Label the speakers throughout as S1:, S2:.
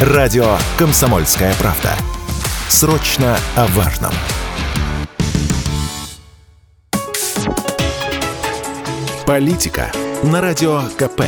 S1: Радио «Комсомольская правда». Срочно о важном. Политика на Радио КП.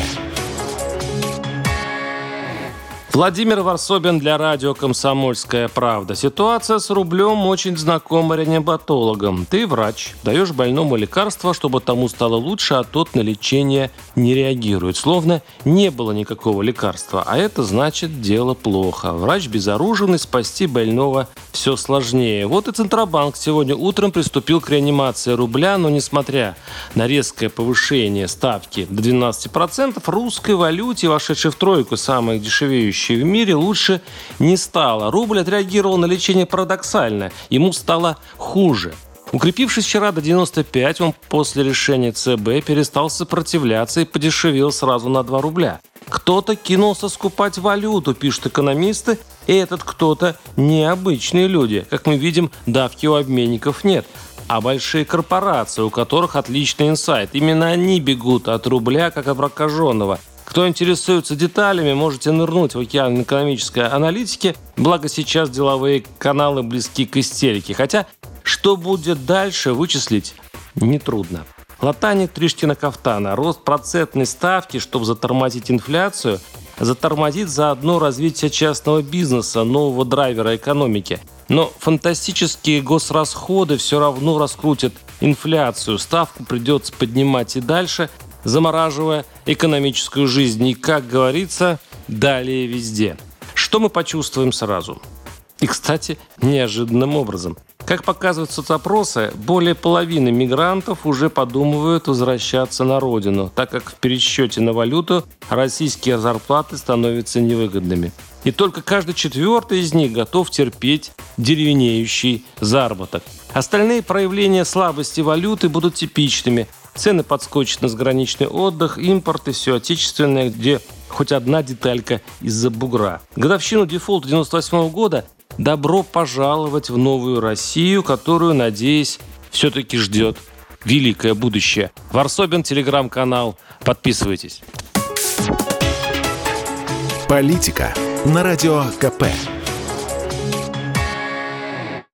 S2: Владимир Варсобин для радио «Комсомольская правда». Ситуация с рублем очень знакома реаниматологам. Ты врач, даешь больному лекарство, чтобы тому стало лучше, а тот на лечение не реагирует. Словно не было никакого лекарства. А это значит дело плохо. Врач безоружен и спасти больного все сложнее. Вот и Центробанк сегодня утром приступил к реанимации рубля, но несмотря на резкое повышение ставки до 12%, русской валюте, вошедшей в тройку самых дешевеющих ведущей в мире, лучше не стало. Рубль отреагировал на лечение парадоксально. Ему стало хуже. Укрепившись вчера до 95, он после решения ЦБ перестал сопротивляться и подешевел сразу на 2 рубля. Кто-то кинулся скупать валюту, пишут экономисты, и этот кто-то необычные люди. Как мы видим, давки у обменников нет а большие корпорации, у которых отличный инсайт. Именно они бегут от рубля, как от прокаженного. Кто интересуется деталями, можете нырнуть в океан экономической аналитики, благо сейчас деловые каналы близки к истерике. Хотя, что будет дальше, вычислить нетрудно. Латание Триштина Кафтана. Рост процентной ставки, чтобы затормозить инфляцию, затормозит заодно развитие частного бизнеса, нового драйвера экономики. Но фантастические госрасходы все равно раскрутят инфляцию. Ставку придется поднимать и дальше – замораживая экономическую жизнь. И, как говорится, далее везде. Что мы почувствуем сразу? И, кстати, неожиданным образом. Как показывают соцопросы, более половины мигрантов уже подумывают возвращаться на родину, так как в пересчете на валюту российские зарплаты становятся невыгодными. И только каждый четвертый из них готов терпеть деревенеющий заработок. Остальные проявления слабости валюты будут типичными. Цены подскочат на заграничный отдых, импорт и все отечественное, где хоть одна деталька из-за бугра. Годовщину дефолта 98 года добро пожаловать в новую Россию, которую, надеюсь, все-таки ждет великое будущее. Варсобин, телеграм-канал. Подписывайтесь.
S1: Политика на радио КП.